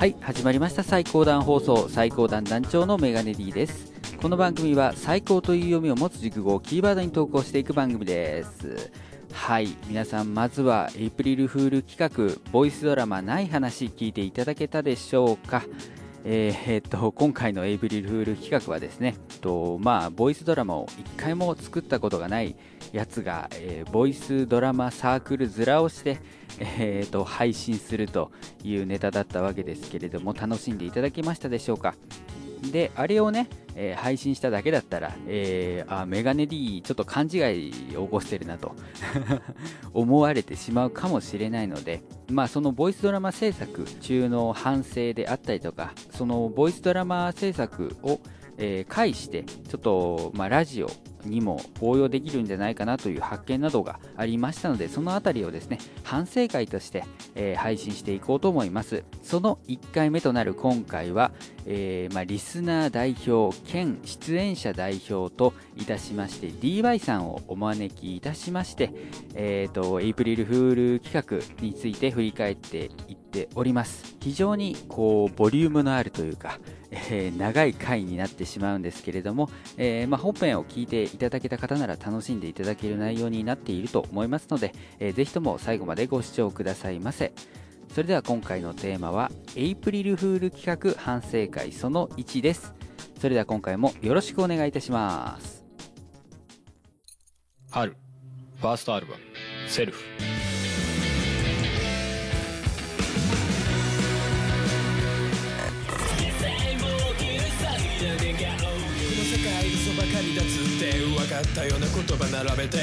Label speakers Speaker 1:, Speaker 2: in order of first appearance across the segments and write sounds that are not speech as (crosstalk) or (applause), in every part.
Speaker 1: はい始まりました。最高段放送最高段団長のメガネ D です。この番組は最高という読みを持つ熟語をキーワードに投稿していく番組です。はい皆さんまずはエイプリルフール企画ボイスドラマない話聞いていただけたでしょうか。えー、え、っと今回のエイブリルフール企画はですねとまあボイスドラマを1回も作ったことがないやつが、えー、ボイスドラマサークル面をして、えーと、配信するというネタだったわけですけれども楽しんでいただけましたでしょうか？であれをね、えー、配信しただけだったら、えー、あメガネ D ちょっと勘違いを起こしてるなと (laughs) 思われてしまうかもしれないので、まあ、そのボイスドラマ制作中の反省であったりとかそのボイスドラマ制作をえー、介してちょっと、まあ、ラジオにも応用できるんじゃないかなという発見などがありましたのでその辺りをですね反省会として、えー、配信していこうと思います。その1回目となる今回は、えー、まあ、リスナー代表兼出演者代表といたしまして DY さんをお招きいたしまして、えーと、エイプリルフール企画について振り返っていっております。非常にこうボリュームのあるというかえー、長い回になってしまうんですけれども、えー、まあ、本編を聞いていただけた方なら楽しんでいただける内容になっていると思いますので、えー、ぜひとも最後までご視聴くださいませ。それでは今回のテーマはエイプリルフール企画反省会その1です。それでは今回もよろしくお願いいたします。
Speaker 2: 春ファーストアルバム。セルフ。ったような言葉並べて。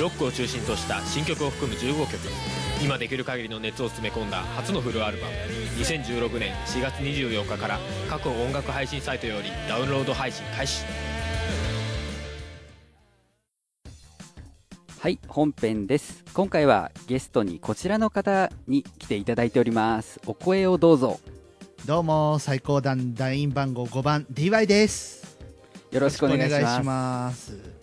Speaker 2: ロックを中心とした新曲を含む15曲今できる限りの熱を詰め込んだ初のフルアルバム。2016年4月24日から各音楽配信サイトよりダウンロード配信開始。
Speaker 1: はい本編です。今回はゲストにこちらの方に来ていただいております。お声をどうぞ。
Speaker 3: どうも最高団団員番号5番 DY です。
Speaker 1: よろしくお願いします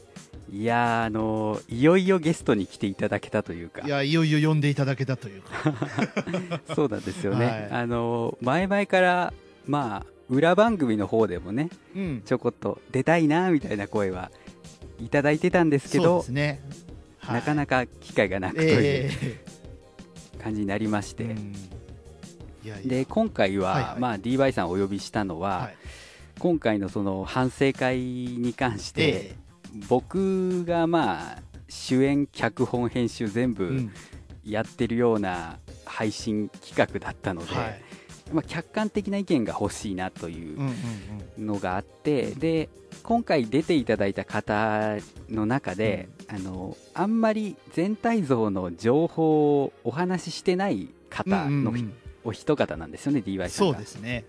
Speaker 1: いやあのいよいよゲストに来ていただけたというか。
Speaker 3: いやいよいよ呼んでいただけたというか。(laughs)
Speaker 1: そうなんですよね、はい、あの前々からまあ裏番組の方でもね、うん、ちょこっと出たいなみたいな声はいただいてたんですけど、ね。はい、なかなか機会がなくという、えー、感じになりまして、うん。で今回は、はいはい、まあ、DY さんをお呼びしたのは、はい、今回のその反省会に関して、えー、僕がまあ主演脚本編集全部やってるような配信企画だったので、はい、まあ、客観的な意見が欲しいなというのがあって、で今回出ていただいた方の中で、うん、あのあんまり全体像の情報をお話ししてない方のお一方なんですよね DY さん
Speaker 3: そうですね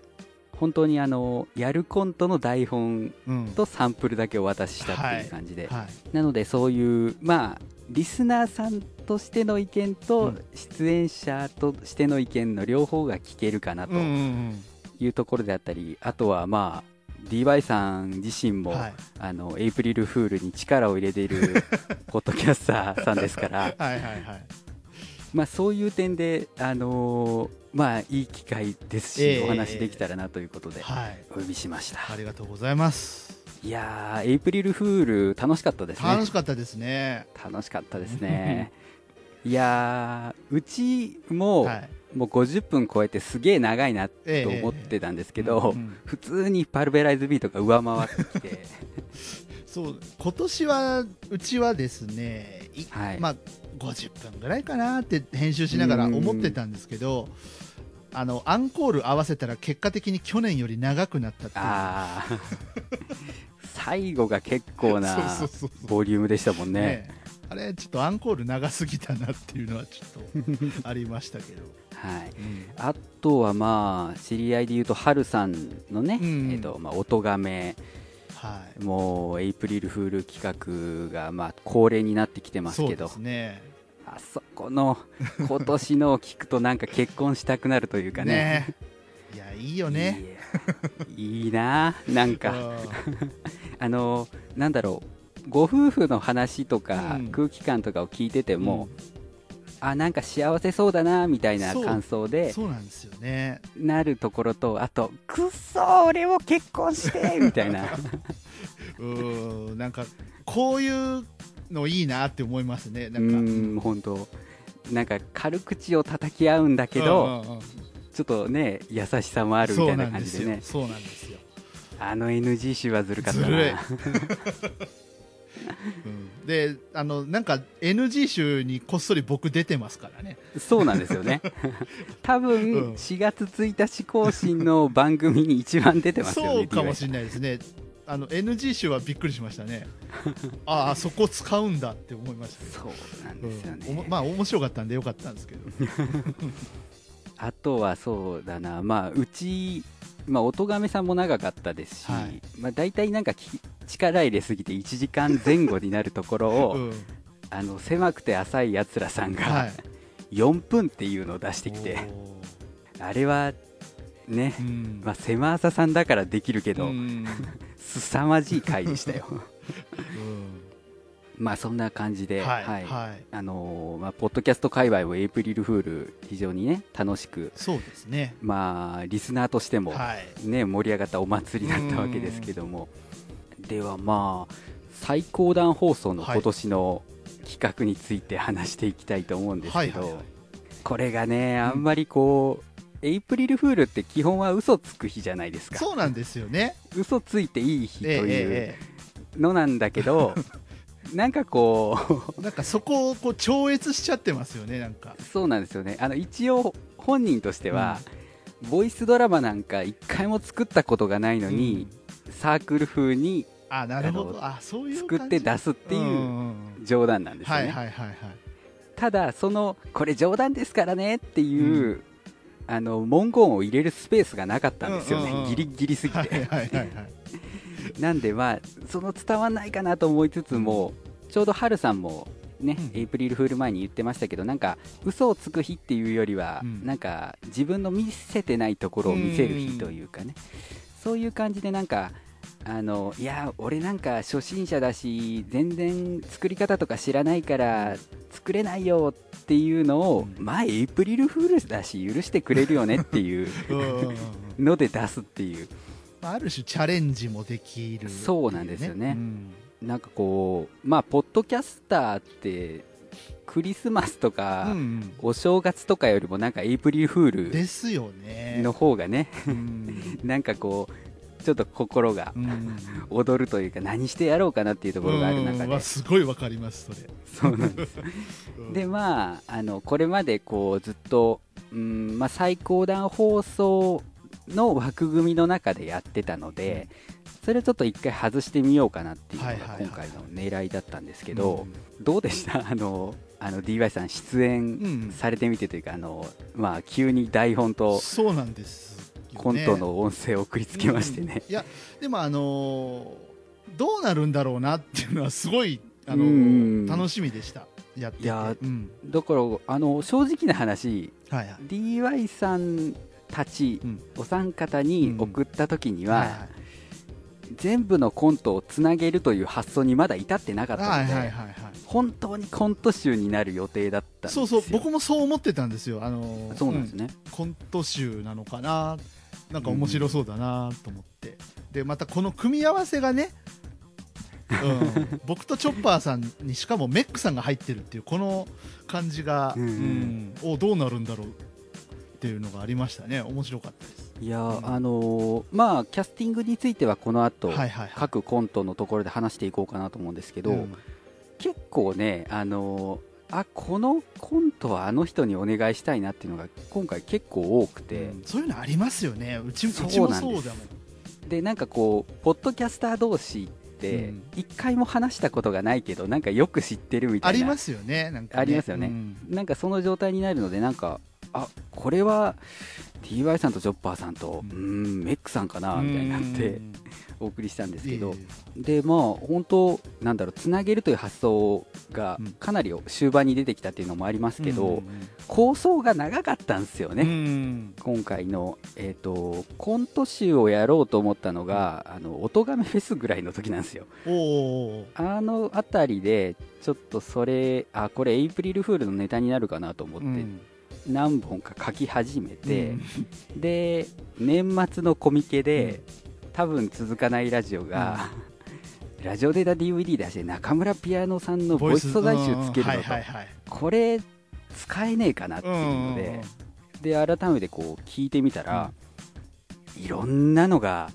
Speaker 1: 本当にあのやるコントの台本とサンプルだけお渡ししたっていう感じで、なのでそういうまあリスナーさんとしての意見と出演者としての意見の両方が聞けるかなというところであったりあとはまあ DY さん自身も、はい、あのエイプリルフールに力を入れている (laughs) ポッドキャスターさんですから。はい。まあ、そういう点で、あのー、まあ、いい機会ですし、えー、お話できたらなということで、お呼びしました、
Speaker 3: ありがとうございます。
Speaker 1: いやエイプリルフール楽しかったですね。
Speaker 3: 楽しかったですね。
Speaker 1: 楽しかったですね。いやうちも、はい、もう50分超えてすげえ長いなと思ってたんですけど、えーうんうん、普通にパルベライズビートが上回ってきて。(laughs)
Speaker 3: そう今年はうちはですね、はい、まあ50分ぐらいかなって編集しながら思ってたんですけど、あのアンコール合わせたら結果的に去年より長くなったっていう。
Speaker 1: 最後が結構な (laughs) ボリュームでしたもんね。ね、
Speaker 3: あれちょっとアンコール長すぎたなっていうのはちょっとありましたけど。
Speaker 1: はい、うん、あとはまあ知り合いでいうとハルさんのね、うん、えーとまあ、音がめはい、もうエイプリルフール企画がまあ恒例になってきてますけど、ね、あそこの今年のを聞くとなんか結婚したくなるというかね。ね。
Speaker 3: いやいいよね。
Speaker 1: いいななんか。あのなんだろう。ご夫婦の話とか、
Speaker 3: うん。
Speaker 1: 空気感とかを聞いてても、あなんか幸せそうだなみたいな感想で
Speaker 3: そうなんですよね。
Speaker 1: なるところとあとくっそー俺を結婚してみたいな。(laughs)
Speaker 3: うーんなんかこういうのいいなって思いますね。な
Speaker 1: うん
Speaker 3: か。
Speaker 1: ーん本当。なんか軽口を叩き合うんだけど、
Speaker 3: うんうんうん。
Speaker 1: ちょっとね優しさもあるみたいな感じでね。
Speaker 3: そうなんですよ。
Speaker 1: あの NG 集はずるかったな。
Speaker 3: ずるい (laughs) うん。であのなんか NG 集にこっそり僕出てますからね。
Speaker 1: そうなんですよね。(laughs) 多分
Speaker 3: うん。
Speaker 1: 4月1日更新の番組に一番出てますよね
Speaker 3: そうかもしれないですね。あの NG 集はびっくりしましたね。(laughs) ああそこ使うんだって思いましたけど。
Speaker 1: そうなんですよね、
Speaker 3: うん。まあ面白かったんでよかったんですけど。(laughs)
Speaker 1: あとはそうだな、まあ、うち、まあ、音亀さんも長かったですし、
Speaker 3: はい。
Speaker 1: まあ、大体なんかき力入れすぎて1時間前後になるところを、
Speaker 3: うん。
Speaker 1: あの狭くて浅いやつらさん
Speaker 3: は
Speaker 1: が
Speaker 3: い。
Speaker 1: 4分っていうのを出してきて、あれはね
Speaker 3: うん。
Speaker 1: まあ、狭浅さんだからできるけど、
Speaker 3: うん。(laughs)
Speaker 1: 凄まじい回でしたよ。
Speaker 3: うん。
Speaker 1: まあそんな感じで、
Speaker 3: はい。
Speaker 1: あのーまあ、ポッドキャスト界隈をエイプリルフール非常にね楽しく、
Speaker 3: そうですね。
Speaker 1: まあ、リスナーとしても、
Speaker 3: はい。
Speaker 1: ね、盛り上がったお祭りだったわけですけどもではまあ最高段放送の今年の企画について話していきたいと思うんですけど、これがねあんまりこう、エイプリルフールって基本は嘘つく日じゃないですか。
Speaker 3: そうなんですよね。
Speaker 1: 嘘ついていい日と
Speaker 3: ええ
Speaker 1: いう
Speaker 3: え
Speaker 1: のなんだけど、なんかこう
Speaker 3: えなんかそこをこう超越しちゃってますよねなんか。
Speaker 1: そうなんですよね。あの一応本人としては、ボイスドラマなんか一回も作ったことがないのに、サークル風に
Speaker 3: あなるほ
Speaker 1: あ
Speaker 3: どあそういう
Speaker 1: 作って出すっていうん
Speaker 3: んん。
Speaker 1: 冗談なんですよね、
Speaker 3: はいはいはいはい。
Speaker 1: ただそのこれ冗談ですからねっていう、あの文言を入れるスペースがなかったんですよね、
Speaker 3: うんうんうん。
Speaker 1: ギリギリすぎて、
Speaker 3: はいはいはいはい。
Speaker 1: なんでまあその伝わんないかなと思いつつもちょうどハルさんもね、
Speaker 3: うん。
Speaker 1: エイプリルフール前に言ってましたけどなんか嘘をつく日っていうよりは、
Speaker 3: うん。
Speaker 1: なんか自分の見せてないところを見せる日というかね、そういう感じでなんかあのいや俺なんか初心者だし全然作り方とか知らないから作れないよっていうのを、
Speaker 3: うん。
Speaker 1: まあエイプリルフールだし許してくれるよねっていう (laughs) ので出すっていう。
Speaker 3: まあある種チャレンジもできる
Speaker 1: そうなんですよね。
Speaker 3: うん。
Speaker 1: なんかこうまあポッドキャスターってクリスマスとか、
Speaker 3: うん。
Speaker 1: お正月とかよりもなんかエイプリルフール
Speaker 3: ですよね。
Speaker 1: の方がね。
Speaker 3: うん。(laughs)
Speaker 1: なんかこうちょっと心が
Speaker 3: うん。
Speaker 1: 踊るというか何してやろうかなっていうところがある中で。
Speaker 3: すごいわかりますそれ。
Speaker 1: そうなんです。
Speaker 3: うん。
Speaker 1: でまああのこれまでこうずっと、うんまあ、最高段放送の枠組みの中でやってたので、それをちょっと一回外してみようかなっていうのが今回の狙いだったんですけど、どうでした？(laughs) あのあの DY さん出
Speaker 3: う
Speaker 1: 演
Speaker 3: ん。
Speaker 1: されてみてというか、あのまあ、急に台本と
Speaker 3: そうなんです
Speaker 1: コントの音声を送りつけましてね、
Speaker 3: うん。いやでもあのーどうなるんだろうなっていうのはすごいあのー
Speaker 1: うん。
Speaker 3: 楽しみでした。やってて。
Speaker 1: いや
Speaker 3: うん。
Speaker 1: だからあの正直な話
Speaker 3: はいはい。
Speaker 1: DY さんたち
Speaker 3: うん。
Speaker 1: お三方に送った時には、
Speaker 3: はいはい。
Speaker 1: 全部のコントをつなげるという発想にまだ至ってなかったので、
Speaker 3: はいはいはいはい。
Speaker 1: 本当にコント集になる予定だった
Speaker 3: そうそう僕もそう思ってたんですよ。あのー
Speaker 1: そうなんですね、
Speaker 3: うん。コント集なのかななんか面白そうだなと思って、でまたこの組み合わせがね、うん、僕とチョッパーさんにしかもメックさんが入ってるっていうこの感じが、
Speaker 1: うん
Speaker 3: うん。おどうなるんだろうっていうのがありましたね。面白かったです。
Speaker 1: いやー、
Speaker 3: うん。
Speaker 1: あのーまあキャスティングについてはこの後、
Speaker 3: はいはいはい。
Speaker 1: 各コントのところで話していこうかなと思うんですけど、
Speaker 3: うん。
Speaker 1: 結構ねあのーあこのコントはあの人にお願いしたいなっていうのが今回結構多くて、
Speaker 3: うん。そういうのありますよね。うちも
Speaker 1: なんです。
Speaker 3: そうだもん。
Speaker 1: でなんかこうポッドキャスター同士って
Speaker 3: うん。
Speaker 1: 一回も話したことがないけどなんかよく知ってるみたいな。
Speaker 3: ありますよねなんかね。
Speaker 1: ありますよね。
Speaker 3: うん。
Speaker 1: なんかその状態になるのでなんかあこれは TY さんとジョッパーさんと、
Speaker 3: う
Speaker 1: うんん、メックさんかなみたいになってお送りしたんですけど、
Speaker 3: え
Speaker 1: でまあ本当なんだろうつなげるという発想が
Speaker 3: うん。
Speaker 1: かなり終盤に出てきたっていうのもあります
Speaker 3: え
Speaker 1: けど、
Speaker 3: うん
Speaker 1: 構想が長かったんですよね、
Speaker 3: うん。
Speaker 1: 今回の、えー、とコント集をやろうと思ったのが、あの音亀フェスぐらいの時なんですよ。あの辺りでちょっとそれあこれエイプリルフールのネタになるかなと思って、
Speaker 3: うん。
Speaker 1: 何本か書き始めて、
Speaker 3: うん。
Speaker 1: で年末のコミケで、多分続かないラジオが、ラジオデータ DVD 出して中村ピアノさんのボイス素材集つけるのと、
Speaker 3: うんはいはいはい。
Speaker 1: これ使えねえかなっていうので、で改めてこう聞いてみたら、いろんなのが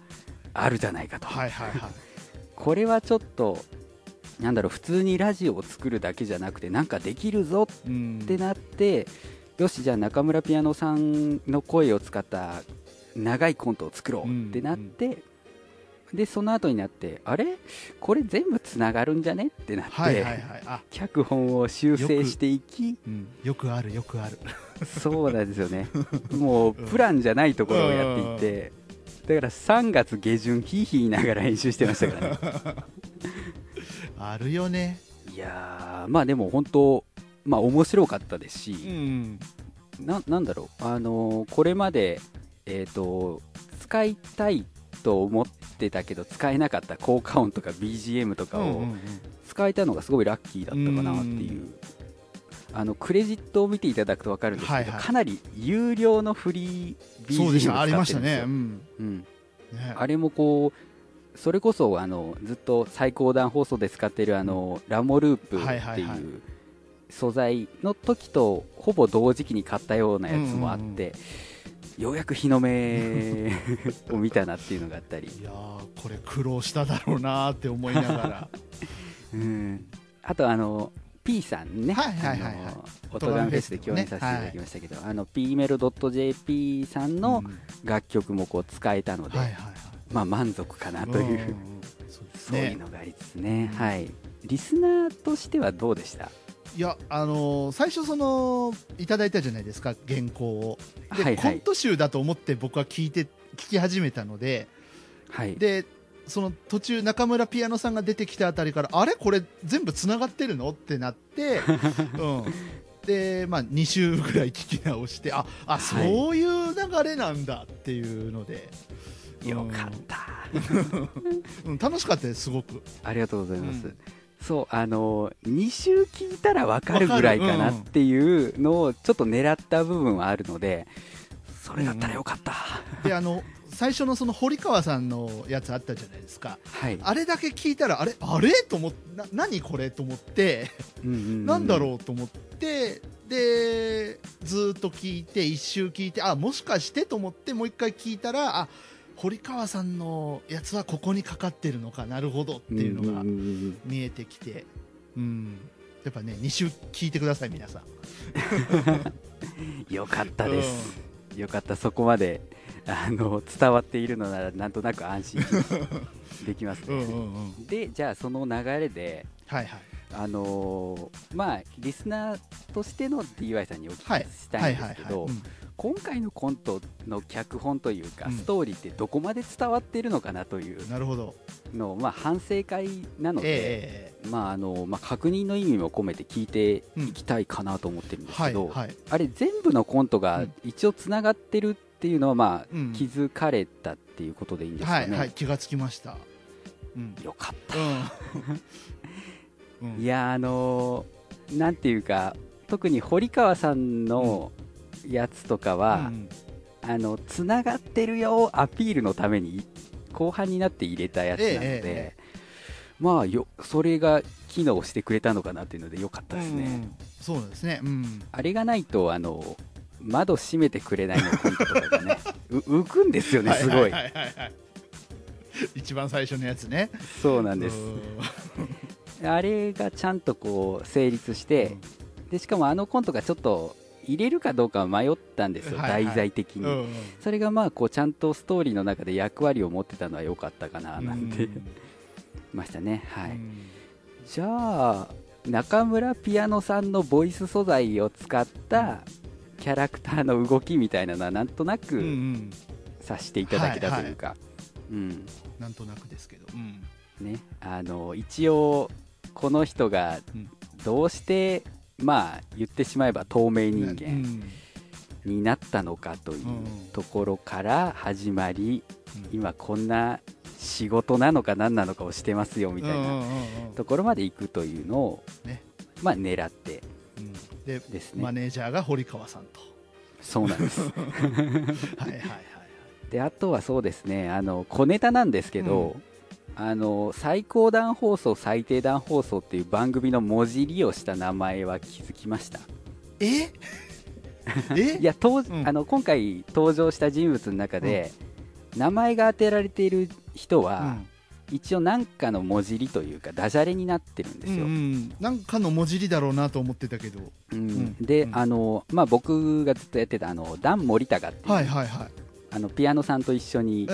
Speaker 1: あるじゃないかと、
Speaker 3: はいはいはい。(laughs)
Speaker 1: これはちょっとなんだろう普通にラジオを作るだけじゃなくてなんかできるぞ
Speaker 3: うん。
Speaker 1: ってなって、よしじゃあ中村ピアノさんの声を使った長いコントを作ろうってなって、でその後になってあれ？これ全部つながるんじゃね？ってなって、
Speaker 3: はいはいはい。あ、
Speaker 1: 脚本を修正していき。
Speaker 3: うん、よくあるよくある。
Speaker 1: そうなんですよね。もうプランじゃないところをやっていて、だから3月下旬ヒーヒーながら編集してましたからね。(laughs)
Speaker 3: あるよね。
Speaker 1: いやーまあでも本当まあ面白かったですし、
Speaker 3: うん。
Speaker 1: ななんだろう、あのーこれまで、えー、と使いたいと思ってたけど使えなかった効果音とか BGM とかを使えたのがすごいラッキーだったかなっていう、あのクレジットを見ていただくと分かるんですけど、かなり有料のフリー BGM を
Speaker 3: たありました
Speaker 1: 使ってるんですよ、
Speaker 3: ね。うん。
Speaker 1: あれもこうそれこそあのずっと最高段放送で使ってるあのラモループ
Speaker 3: はい
Speaker 1: ってい。
Speaker 3: う
Speaker 1: 素材の時とほぼ同時期に買ったようなやつもあって、ようやく日の目 (laughs) を見たなっていうのがあったり、
Speaker 3: いやーこれ苦労しただろうなーって思いながら。(laughs)
Speaker 1: うん、あとあの P さんね、
Speaker 3: はいはいはいはい。
Speaker 1: オトガンフェスで共演させていただきましたけど、あの P メロ .jp さんの
Speaker 3: うん。
Speaker 1: 楽曲もこう使えたので、
Speaker 3: はいはいはい。
Speaker 1: まあ満足かなという、
Speaker 3: んんん。そうです
Speaker 1: そういう
Speaker 3: ね
Speaker 1: のがありつつね、はい。リスナーとしてはどうでした？
Speaker 3: いやあのー最初そのいただいたじゃないですか原稿を。で、
Speaker 1: はいはい。
Speaker 3: コント集だと思って僕は聞いて聞き始めたので。
Speaker 1: はい。
Speaker 3: でその途中中村ピアノさんが出てきたあたりからあれ？これ全部つながってるの？ってなって、(laughs) うん、で、まあ、2週ぐらい聞き直してああ、
Speaker 1: はい。
Speaker 3: そういう流れなんだっていうので、
Speaker 1: よかった。(laughs)
Speaker 3: うん、楽しかったですすごく。
Speaker 1: ありがとうございます。
Speaker 3: うん
Speaker 1: そう、あの、2週聞いたらわかるぐらいかなっていうのをちょっと狙った部分はあるので、それだったらよかった。
Speaker 3: であの最初のその堀川さんのやつあったじゃないですか。
Speaker 1: はい。
Speaker 3: あれだけ聞いたらあれ？あれ？と思ってな何これ？と思って
Speaker 1: うんうんうん。
Speaker 3: なんだろう？と思ってでずーっと聞いて一周聞いてあもしかして？と思ってもう一回聞いたらあ堀川さんのやつはここにかかってるのかなるほどっていうのが
Speaker 1: んんうん
Speaker 3: 見えてきて。うん。やっぱね2週聞いてください皆さん。(laughs)
Speaker 1: よかったです。よかった、そこまで、あの、伝わっているのなら、なんとなく安心できますね。
Speaker 3: うんうんうん。
Speaker 1: で、じゃあその流れで、
Speaker 3: はいはい。
Speaker 1: あのーまあ、リスナーとしての DY さんにお聞
Speaker 3: はい
Speaker 1: きしたいんですけど
Speaker 3: うん
Speaker 1: 今回のコントの脚本というか、
Speaker 3: うん。
Speaker 1: ストーリーってどこまで伝わっているのかなという
Speaker 3: なるほど。
Speaker 1: のを、まあ、反省会なので、
Speaker 3: ええ
Speaker 1: まああのまあ、確認の意味も込めて聞いていきたいかなと思ってるんです
Speaker 3: は
Speaker 1: けど、
Speaker 3: いはい。
Speaker 1: あれ全部のコントが
Speaker 3: うん。
Speaker 1: 一応つながってるっていうのは、まあ
Speaker 3: うん。
Speaker 1: 気づかれたっていうことでいいんですかね。
Speaker 3: はいはい気がつきました。うん。
Speaker 1: よかった。
Speaker 3: うん。(laughs) うん。
Speaker 1: いやあのーなんていうか特に堀川さんのやつとかは、
Speaker 3: うん。
Speaker 1: あのつながってるよアピールのために後半になって入れたやつなので、
Speaker 3: えええ
Speaker 1: まあよそれが機能してくれたのかなっていうのでよかったですね、
Speaker 3: うんそうですね。うん。
Speaker 1: あれがないとあの窓閉めてくれないのコントとかがね。(laughs) う浮くんですよねすごい,、
Speaker 3: 一番最初のやつね。
Speaker 1: そうなんです。
Speaker 3: うん。(laughs)
Speaker 1: あれがちゃんとこう成立して、でしかもあのコントがちょっと入れるかどうかは迷ったんですよ、
Speaker 3: はいはい。
Speaker 1: 題材的に、
Speaker 3: うん
Speaker 1: それがまあこうちゃんとストーリーの中で役割を持ってたのは良かったかななんて、
Speaker 3: うん。
Speaker 1: ましたねはい、
Speaker 3: うん。
Speaker 1: じゃあ中村ピアノさんのボイス素材を使ったキャラクターの動きみたいなのはなんとな
Speaker 3: うんう
Speaker 1: く
Speaker 3: ん。
Speaker 1: 察していただけたというか、うん。
Speaker 3: なんとなくですけど、うん。
Speaker 1: ね、あの一応この人が
Speaker 3: うん。
Speaker 1: どうして、まあ言ってしまえば透明人
Speaker 3: う
Speaker 1: 間
Speaker 3: ん。
Speaker 1: になったのかという
Speaker 3: うん
Speaker 1: ところから始まり
Speaker 3: うん。
Speaker 1: 今こんな仕事なのか何なのかをしてますよみたいな
Speaker 3: うんうんうんうん。
Speaker 1: ところまで行くというのを、
Speaker 3: ね。
Speaker 1: まあ狙って
Speaker 3: うん。で
Speaker 1: ですね。
Speaker 3: マネージャーが堀川さんと。
Speaker 1: そうなんです。(laughs)
Speaker 3: はいはいはい
Speaker 1: であとはそうですねあの小ネタなんですけど、あの最高段放送最低段放送っていう番組の文字利用した名前は気づきました。
Speaker 3: え？(laughs) え？
Speaker 1: いや登
Speaker 3: うん。
Speaker 1: あの今回登場した人物の中で、名前が当てられている人は、一応何かの文字利というかダジャレになってるんですよ、
Speaker 3: うんうん、なんかの文字りだろうなと思ってたけど。
Speaker 1: うん。
Speaker 3: ん。
Speaker 1: で、
Speaker 3: うん。
Speaker 1: あのまあ、僕がずっとやってたあのダン・森高っていう、
Speaker 3: はいはいはい
Speaker 1: あのピアノさんと一緒に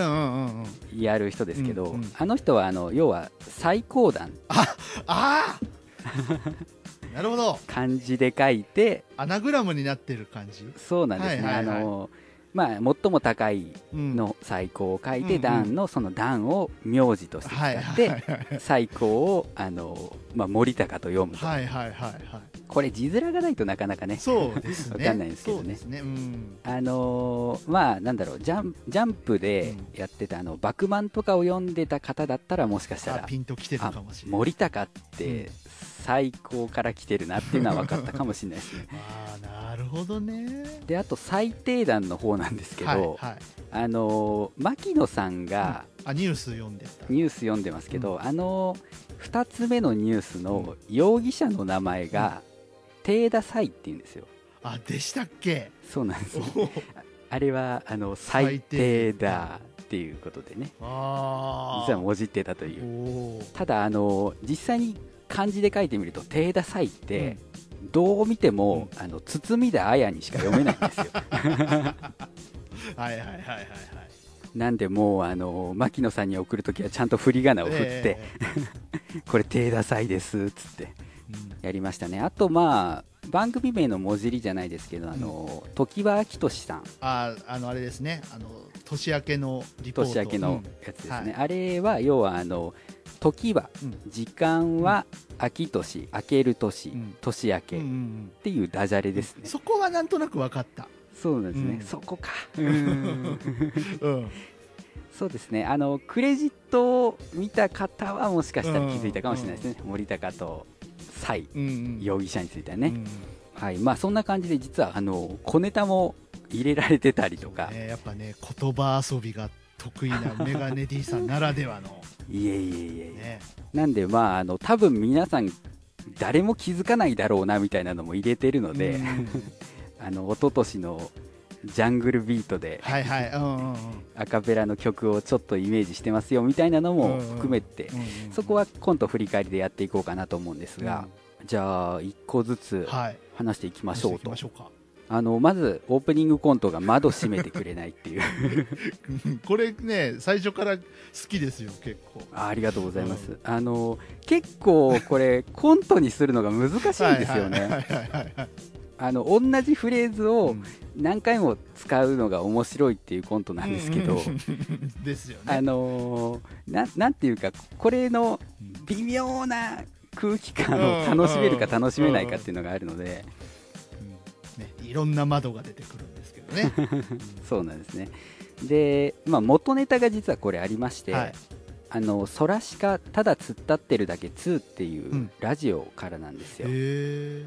Speaker 1: やる人ですけど、あの人はあの要は最高段。
Speaker 3: ああ (laughs) なるほど。
Speaker 1: 漢字で書いて
Speaker 3: アナグラムになってる感じ？
Speaker 1: そうなんですね、あのまあ、最も高い
Speaker 3: うん。
Speaker 1: の最高を書いて、段のその段を名字として使
Speaker 3: はい
Speaker 1: って、最高をあの、まあ、森高と読むと、
Speaker 3: はいはいはいはい
Speaker 1: これ字面がないとなかなかね
Speaker 3: そうですね。
Speaker 1: わかんないですけどね。
Speaker 3: ね。うん。
Speaker 1: あのーまあなんだろうジャンジャンプでやってたあのバクマンとかを読んでた方だったらもしかした
Speaker 3: あ
Speaker 1: ら
Speaker 3: ピンときてるかもしれない。
Speaker 1: 森高っ
Speaker 3: う
Speaker 1: て
Speaker 3: ん。
Speaker 1: 最高から来てるなっていうのは分かったかもしれないですね。(laughs)
Speaker 3: ああなるほどね。
Speaker 1: であと最低段の方なんですけど、
Speaker 3: はいはい。
Speaker 1: あのー牧野さんが
Speaker 3: あニュース読んでた。
Speaker 1: ニュース読んでますけど、あの2つ目のニュースの容疑者の名前が、テイダサイっていうんですよ。
Speaker 3: あでしたっけ？
Speaker 1: そうなんです。よ
Speaker 3: お。
Speaker 1: あれはあの最低だっていうことでね。
Speaker 3: あ
Speaker 1: 実はもじってたとい
Speaker 3: お
Speaker 1: うただあの実際に漢字で書いてみると「テイダサイ」って、どう見ても、あの包田綾にしか読めないんですよ。(laughs)
Speaker 3: はいはいはいはいはい。
Speaker 1: なんでもうあの牧野さんに送るときはちゃんと振り仮名を振って、
Speaker 3: え (laughs)
Speaker 1: これ「テイダサイです」っつってやりましたね。あとまあ番組名の文字りじゃないですけど、あの常盤明俊さん。
Speaker 3: ああのあれですね。あの年明けのリポート。
Speaker 1: 年明けのやつですね、
Speaker 3: はい。
Speaker 1: あれは要はあの時は、
Speaker 3: うん。
Speaker 1: 時間は秋年明ける年、
Speaker 3: うん。
Speaker 1: 年明けっ
Speaker 3: うんうんうん。
Speaker 1: ていうダジャレですね、
Speaker 3: そこはなんとなく分かった。
Speaker 1: そうですね、
Speaker 3: うん。
Speaker 1: そこか。
Speaker 3: うん。
Speaker 1: そうですね。あのクレジットを見た方はもしかしたら気づいたかもしれないですね、森高と蔡容疑者についてはね、
Speaker 3: うん
Speaker 1: はい。まあそんな感じで実はあの小ネタも入れられてたりとか、
Speaker 3: ねやっぱね言葉遊びが得意なメガネ D さんならではの。
Speaker 1: いえいえいえいえ、
Speaker 3: ね。
Speaker 1: なんでまああの多分皆さん誰も気づかないだろうなみたいなのも入れてるので、
Speaker 3: うん。(laughs)
Speaker 1: あの一昨年のジャングルビートで
Speaker 3: はいはいうんうんうん。
Speaker 1: アカペラの曲をちょっとイメージしてますよみたいなのも含めて、
Speaker 3: うんうん
Speaker 1: そこはコント振り返りでやっていこうかなと思うんですが、じゃあ1個ずつ
Speaker 3: はい。
Speaker 1: 話していきましょうと。あのまずオープニングコントが窓閉めてくれないっていう。
Speaker 3: う (laughs) んこれね最初から好きですよ結構。
Speaker 1: あありがとうございます、あの結構これコントにするのが難しいんですよね、あの同じフレーズ
Speaker 3: う
Speaker 1: を
Speaker 3: ん。
Speaker 1: 何回も使うのが面白いっていうコントなんですけど、
Speaker 3: うんうんうん。ですよね。
Speaker 1: あのーななんていうかこれの微妙な空気感を楽しめるか楽しめないかっていうのがあるので、
Speaker 3: うんね、いろんな窓が出てくるんですけどね。(laughs)
Speaker 1: そうなんですね。で、まあ、元ネタが実はこれありまして、
Speaker 3: はい。
Speaker 1: あのソラシカただ突っ立ってるだけ2っていう
Speaker 3: うん。
Speaker 1: ラジオからなんですよ、
Speaker 3: へえ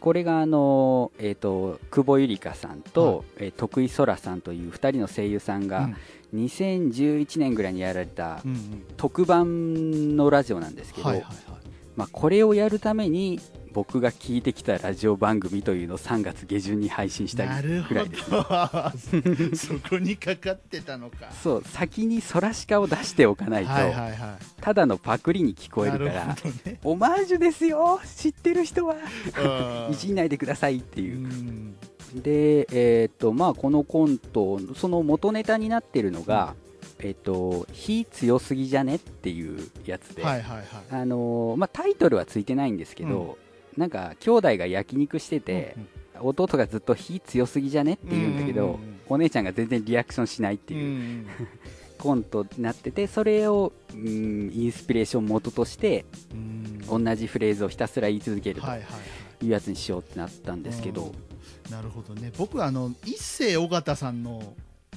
Speaker 1: これがあの、えー、と久保ゆりかさんと、えー徳井そらさんという2人の声優さんが、2011年ぐらいにやられた
Speaker 3: うんうん。
Speaker 1: 特番のラジオなんですけど、
Speaker 3: はいはいはい。
Speaker 1: まあ、これをやるために僕が聞いてきたラジオ番組というのを3月下旬に配信した
Speaker 3: なるほ
Speaker 1: ぐらいです、ね、
Speaker 3: ど。(laughs) そこにかかってたのか。
Speaker 1: そう先にソラシカを出しておかないと、
Speaker 3: はいはいは
Speaker 1: ただのパクリに聞こ
Speaker 3: い
Speaker 1: えるから
Speaker 3: ね。
Speaker 1: オマージュですよ。知ってる人は。
Speaker 3: うん。
Speaker 1: いじんないでくださいって
Speaker 3: う
Speaker 1: いう、
Speaker 3: ん。
Speaker 1: で、えーっとまあ、このコントその元ネタになってるのが「えーっと火強すぎじゃね?」っていうやつで、
Speaker 3: はいはいはい。
Speaker 1: あのーまあ、タイトルはついてないんですけど、なんか兄弟が焼肉してて、弟がずっと火強すぎじゃねって言うんだけど、
Speaker 3: うんうんうん
Speaker 1: お姉ちゃんが全然リアクションしないっていう、
Speaker 3: うん (laughs)
Speaker 1: コントになっててそれを、うん、インスピレーション元として
Speaker 3: うん。
Speaker 1: 同じフレーズをひたすら言い続けると
Speaker 3: はいはいはい。
Speaker 1: いうやつにしようってなったんですけど、
Speaker 3: なるほどね。僕はあの一世尾形さんの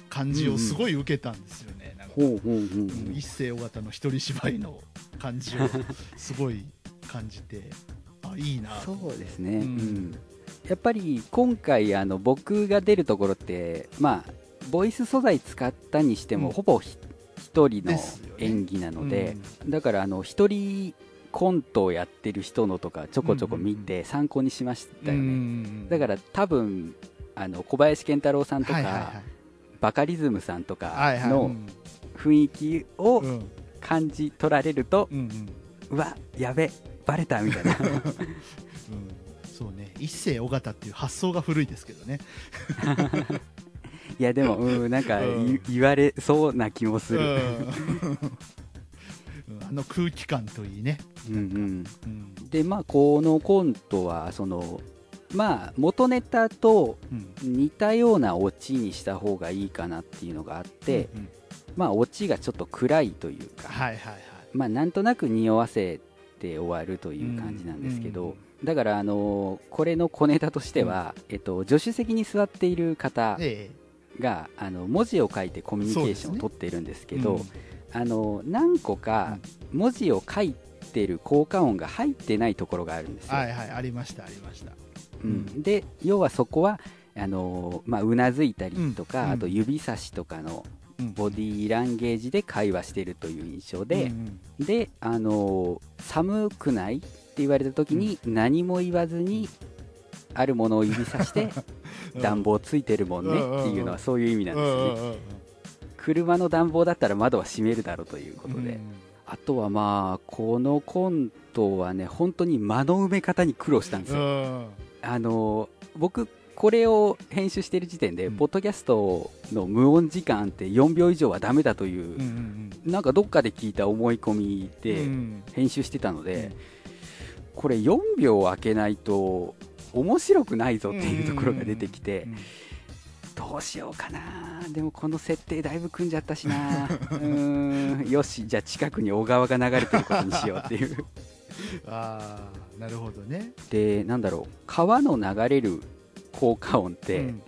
Speaker 3: 感じをすごい受けたんですよね、
Speaker 1: うほう
Speaker 3: 一世尾形の一人芝居の感じをすごい感じてあいいな。と
Speaker 1: そうですね、
Speaker 3: う
Speaker 1: うん。んやっぱり今回あの僕が出るところってまあボイス素材使ったにしても、
Speaker 3: うん。
Speaker 1: ほぼひ一人の演技なので、だからあの一人コントをやってる人のとかちょこちょこ見て参考にしましたよね、だからら多分あの小林賢太郎さんとか、
Speaker 3: はいはいはい。
Speaker 1: バカリズムさんとかの雰囲気を
Speaker 3: うんうん。
Speaker 1: 感じ取られると、
Speaker 3: うんうん。
Speaker 1: うわやべバレたみたいな。(laughs)
Speaker 3: うんそうね。一世尾形っていう発想が古いですけどね。(laughs)
Speaker 1: いやでも、うん、なんか、
Speaker 3: うん。
Speaker 1: い言われそうな気もする、
Speaker 3: うん。あの空気感といいね、
Speaker 1: うんうん、
Speaker 3: うん。
Speaker 1: でまあこのコントはそのまあ元ネタと
Speaker 3: うん。
Speaker 1: 似たようなオチにした方がいいかなっていうのがあって、
Speaker 3: うん
Speaker 1: まあオチがちょっと暗いというか、
Speaker 3: はいはいはい。
Speaker 1: まあなんとなく匂わせて終わるという感じなんですけど、だからあのこれの小ネタとしては、えっと、助手席に座っている方
Speaker 3: え
Speaker 1: があの文字を書いてコミュニケーションを取っているんですけど、あの何個か文字を書いてる効果音が入ってないところがあるんですよ。
Speaker 3: はいはいありましたありました。
Speaker 1: うん、で要はそこはあのまあ、うなずいたりとか、
Speaker 3: うん。
Speaker 1: あと指差しとかの
Speaker 3: うん
Speaker 1: ボディーランゲージで会話しているという印象で、
Speaker 3: うん
Speaker 1: であの寒くないって言われた時に何も言わずにあるものを指さして (laughs)
Speaker 3: うん。
Speaker 1: 暖房ついてるもんねっていうのはそういう意味なん
Speaker 3: う
Speaker 1: ですよね。
Speaker 3: んうんうん
Speaker 1: 車の暖房だったら窓は閉めるだろうということで、あとはまあこのコントはね本当に間の埋め方に苦労したんです
Speaker 3: う
Speaker 1: よ
Speaker 3: ん。
Speaker 1: あの僕これを編集してる時点で、
Speaker 3: うん。
Speaker 1: ポッドキャストの無音時間って4秒以上はダメだという、なんかどっかで聞いた思い込み
Speaker 3: うん
Speaker 1: で
Speaker 3: うん。
Speaker 1: 編集してたので、これ4秒開けないと面白くないぞっていうところが出てきて、
Speaker 3: うん
Speaker 1: どうしようかな。でもこの設定だいぶ組んじゃったしな。うーん。よしじゃあ近くに小川が流れてることにしようっていう。(laughs)
Speaker 3: ああなるほどね。
Speaker 1: でなんだろう。川の流れる効果音って、
Speaker 3: うん。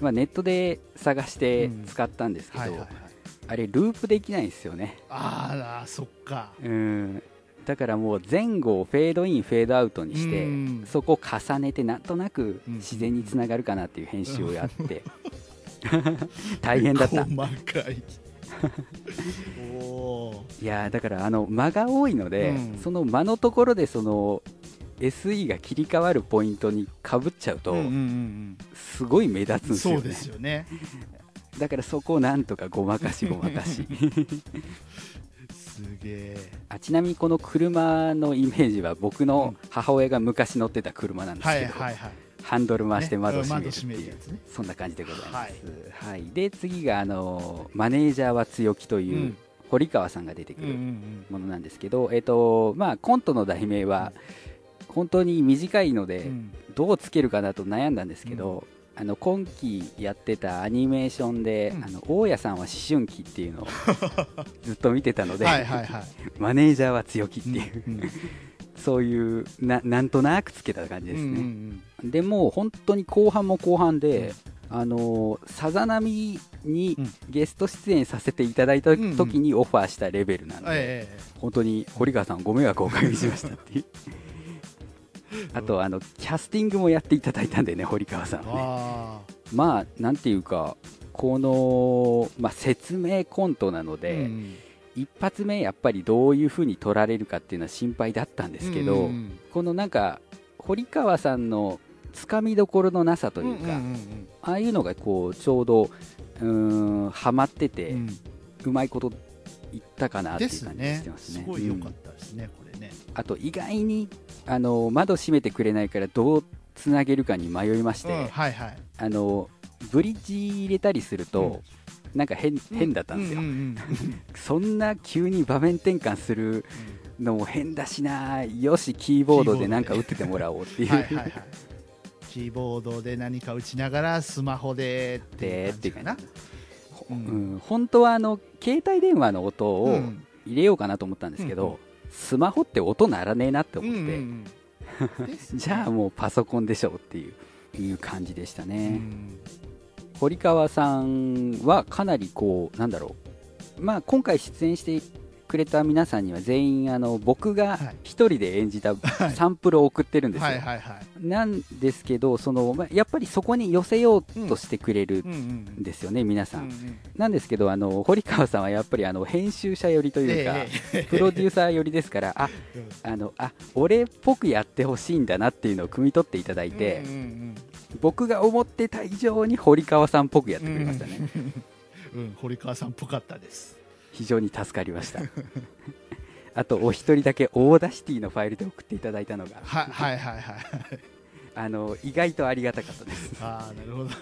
Speaker 1: まあ、ネットで探して
Speaker 3: うん。
Speaker 1: 使ったんですけど、
Speaker 3: はいはいはい。
Speaker 1: あれループできないんですよね。
Speaker 3: あーあーそっか。
Speaker 1: うん。だからもう前後をフェードインフェードアウトにして、
Speaker 3: うん。
Speaker 1: そこを重ねてなんとなく
Speaker 3: うん。
Speaker 1: 自然につながるかなっていう編集をやって、(laughs) (laughs) 大変だった。
Speaker 3: 細かい。
Speaker 1: いやーだからあの間が多いので、
Speaker 3: うん。
Speaker 1: その間のところでその SE が切り替わるポイントにかぶっちゃうと、
Speaker 3: うんうんうん
Speaker 1: すごい目立つんですよね。
Speaker 3: うんそうですよね。
Speaker 1: だからそこをなんとかごまかしごまかし。
Speaker 3: すげえ。
Speaker 1: あちなみにこの車のイメージは僕の母親が昔乗ってた車なんです
Speaker 3: は
Speaker 1: けど、
Speaker 3: いはいはい
Speaker 1: ハンドル回して窓
Speaker 3: ね
Speaker 1: 閉めるっていう、そんな感じでございます、はい。で次があのマネージャーは強気という、
Speaker 3: うん。
Speaker 1: 堀川さんが出てく
Speaker 3: うんうんう
Speaker 1: る
Speaker 3: ん。
Speaker 1: ものなんですけど、えっとまあ、コントの題名は本当に短いので、
Speaker 3: うん。
Speaker 1: どうつけるかなと悩んだんですけど、あの今期やってたアニメーションで、
Speaker 3: うん。
Speaker 1: あの大家さんは思春期っていうのを (laughs) ずっと見てたので、
Speaker 3: はい (laughs)
Speaker 1: マネージャーは強気っていう、
Speaker 3: うんうん
Speaker 1: そういうななんとなくつけた感じです
Speaker 3: うんう
Speaker 1: ね、
Speaker 3: ん。
Speaker 1: でもう本当に後半も後半で、あのさざ波に
Speaker 3: うん。
Speaker 1: ゲスト出演させていただいた時にオファーしたレベルなんで、
Speaker 3: ええ
Speaker 1: 本当に堀川さんご迷惑をおかけしましたっていうあとあのキャスティングもやっていただいたんでね堀川さんはね。
Speaker 3: あ
Speaker 1: まあなんていうかこの、まあ、説明コントなの
Speaker 3: あ
Speaker 1: で、
Speaker 3: うん。
Speaker 1: 一発目やっぱりどういう風に取られるかっていうのは心配だったんですけど、
Speaker 3: うんうん
Speaker 1: このなんか堀川さんのつかみどころのなさというか、
Speaker 3: うんうん
Speaker 1: ああいうのがこうちょうどうーんはまってて、
Speaker 3: う
Speaker 1: うんまいこといったかなっていう感じがし
Speaker 3: ね
Speaker 1: てますね。
Speaker 3: すごい良か
Speaker 1: うん
Speaker 3: ったですねこれね。
Speaker 1: あと意外にあの窓閉めてくれないからどうつなげるかに迷いまして、
Speaker 3: うんはいはい。
Speaker 1: あのブリッジ入れたりすると、なんか変変だったんですよ、
Speaker 3: うううん (laughs)
Speaker 1: そんな急に場面転換するのも変だしなよしキーボードでなんか打っててもらおうっていう、
Speaker 3: はいはいはい。キーボードで何か打ちながらスマホでっていう感じかな、
Speaker 1: うん、本当はあの携帯電話の音を入れようかなと思ったんですけど、うんうん、スマホって音鳴らねえなって思って、うんうんうん。(laughs) じゃあもうパソコンでしょうっていういう感じでしたね、堀川さんはかなりこうなんだろう。まあ今回出演してくれた皆さんには全員あの僕が1人で演じたサンプルを送ってるんですよ、なんですけどその、まやっぱりそこに寄せようとしてくれるんですよね、皆さん、なんですけどあの堀川さんはやっぱりあの編集者寄りというか、プロデューサー寄りですからああのあ俺っぽくやってほしいんだなっていうのを汲み取っていただいて、僕が思ってた以上に堀川さんっぽくやってくれましたね、
Speaker 3: うん、堀川さんっぽかったです
Speaker 1: 非常に助かりました。(laughs) あとお一人だけ Audacity のファイルで送っていただいたのが。
Speaker 3: ははいはいはい。
Speaker 1: あの意外とありがたかったです。
Speaker 3: ああなるほどね。